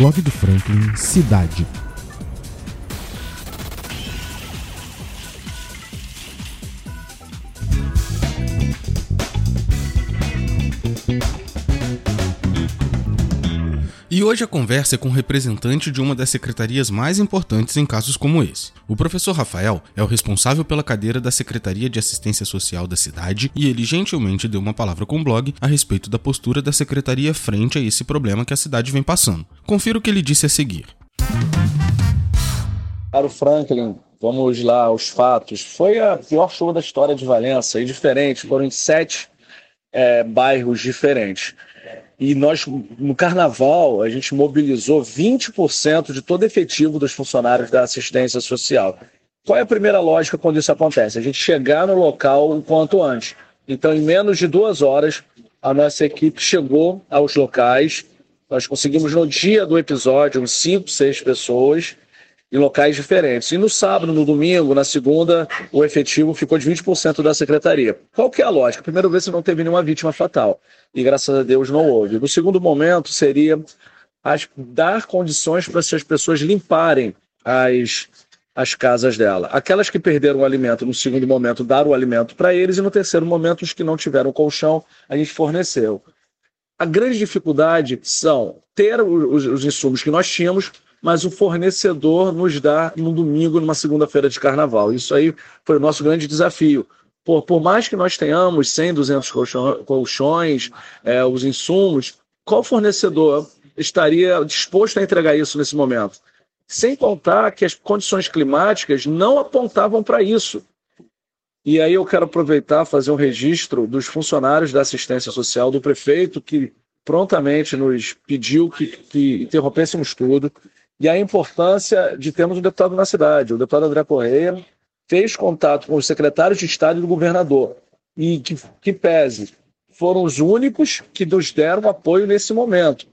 Blog do Franklin Cidade. E hoje a conversa é com um representante de uma das secretarias mais importantes em casos como esse. O professor Rafael é o responsável pela cadeira da Secretaria de Assistência Social da cidade e ele gentilmente deu uma palavra com o blog a respeito da postura da secretaria frente a esse problema que a cidade vem passando. Confira o que ele disse a seguir. Caro Franklin, vamos lá aos fatos. Foi a pior chuva da história de Valença e diferente, foram em sete é, bairros diferentes. E nós, no carnaval, a gente mobilizou 20% de todo efetivo dos funcionários da assistência social. Qual é a primeira lógica quando isso acontece? A gente chegar no local o quanto antes. Então, em menos de duas horas, a nossa equipe chegou aos locais. Nós conseguimos, no dia do episódio, uns 5, 6 pessoas em locais diferentes. E no sábado, no domingo, na segunda, o efetivo ficou de 20% da secretaria. Qual que é a lógica? Primeiro vez não teve nenhuma vítima fatal. E graças a Deus não houve. No segundo momento seria as, dar condições para essas pessoas limparem as, as casas dela. Aquelas que perderam o alimento no segundo momento, dar o alimento para eles, e no terceiro momento, os que não tiveram colchão, a gente forneceu. A grande dificuldade são ter os, os insumos que nós tínhamos, mas o fornecedor nos dá no domingo, numa segunda-feira de carnaval. Isso aí foi o nosso grande desafio. Por, por mais que nós tenhamos 100, 200 colchões, é, os insumos, qual fornecedor estaria disposto a entregar isso nesse momento? Sem contar que as condições climáticas não apontavam para isso. E aí eu quero aproveitar fazer um registro dos funcionários da assistência social do prefeito que prontamente nos pediu que, que interrompêssemos tudo e a importância de termos um deputado na cidade. O deputado André Correia fez contato com os secretários de Estado e do governador, e que, que pese, foram os únicos que nos deram apoio nesse momento.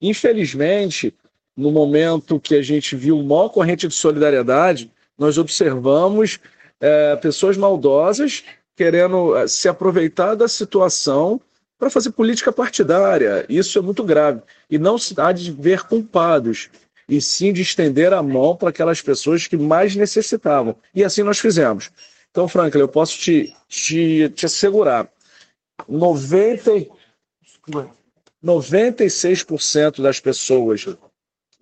Infelizmente, no momento que a gente viu uma corrente de solidariedade, nós observamos é, pessoas maldosas querendo é, se aproveitar da situação para fazer política partidária. Isso é muito grave. E não se há de ver culpados e sim de estender a mão para aquelas pessoas que mais necessitavam. E assim nós fizemos. Então, Franklin, eu posso te, te, te assegurar: 90, 96% das pessoas,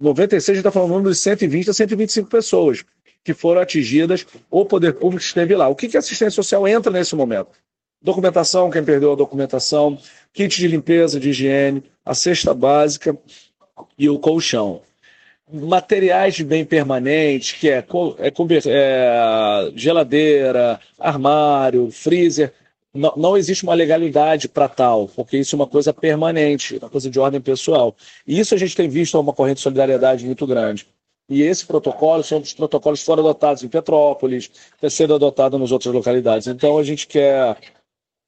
96% a gente está falando de 120 a 125 pessoas que foram atingidas, o poder público esteve lá. O que, que a assistência social entra nesse momento? Documentação, quem perdeu a documentação, kit de limpeza, de higiene, a cesta básica e o colchão materiais de bem permanente, que é, é, é geladeira, armário, freezer, não, existe uma legalidade para tal, porque isso é uma coisa permanente, uma coisa de ordem pessoal. E isso a gente tem visto uma corrente de solidariedade muito grande. E esse protocolo são dos protocolos foram adotados em Petrópolis, está sendo adotado nas outras localidades. Então a gente quer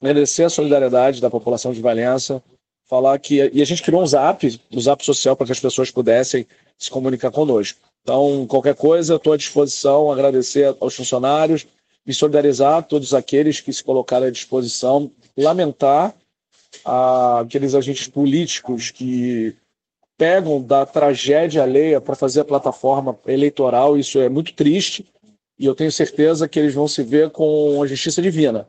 merecer a solidariedade da população de Valença, falar que. E a gente criou um zap, um zap social para que as pessoas pudessem se comunicar conosco. Então, qualquer coisa, estou à disposição, agradecer aos funcionários, me solidarizar a todos aqueles que se colocaram à disposição, lamentar a, aqueles agentes políticos que pegam da tragédia alheia para fazer a plataforma eleitoral, isso é muito triste, e eu tenho certeza que eles vão se ver com a justiça divina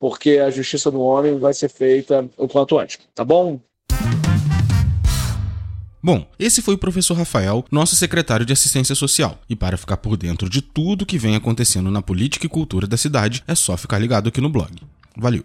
porque a justiça do homem vai ser feita o quanto antes, tá bom? Bom, esse foi o professor Rafael, nosso secretário de Assistência Social. E para ficar por dentro de tudo que vem acontecendo na política e cultura da cidade, é só ficar ligado aqui no blog. Valeu!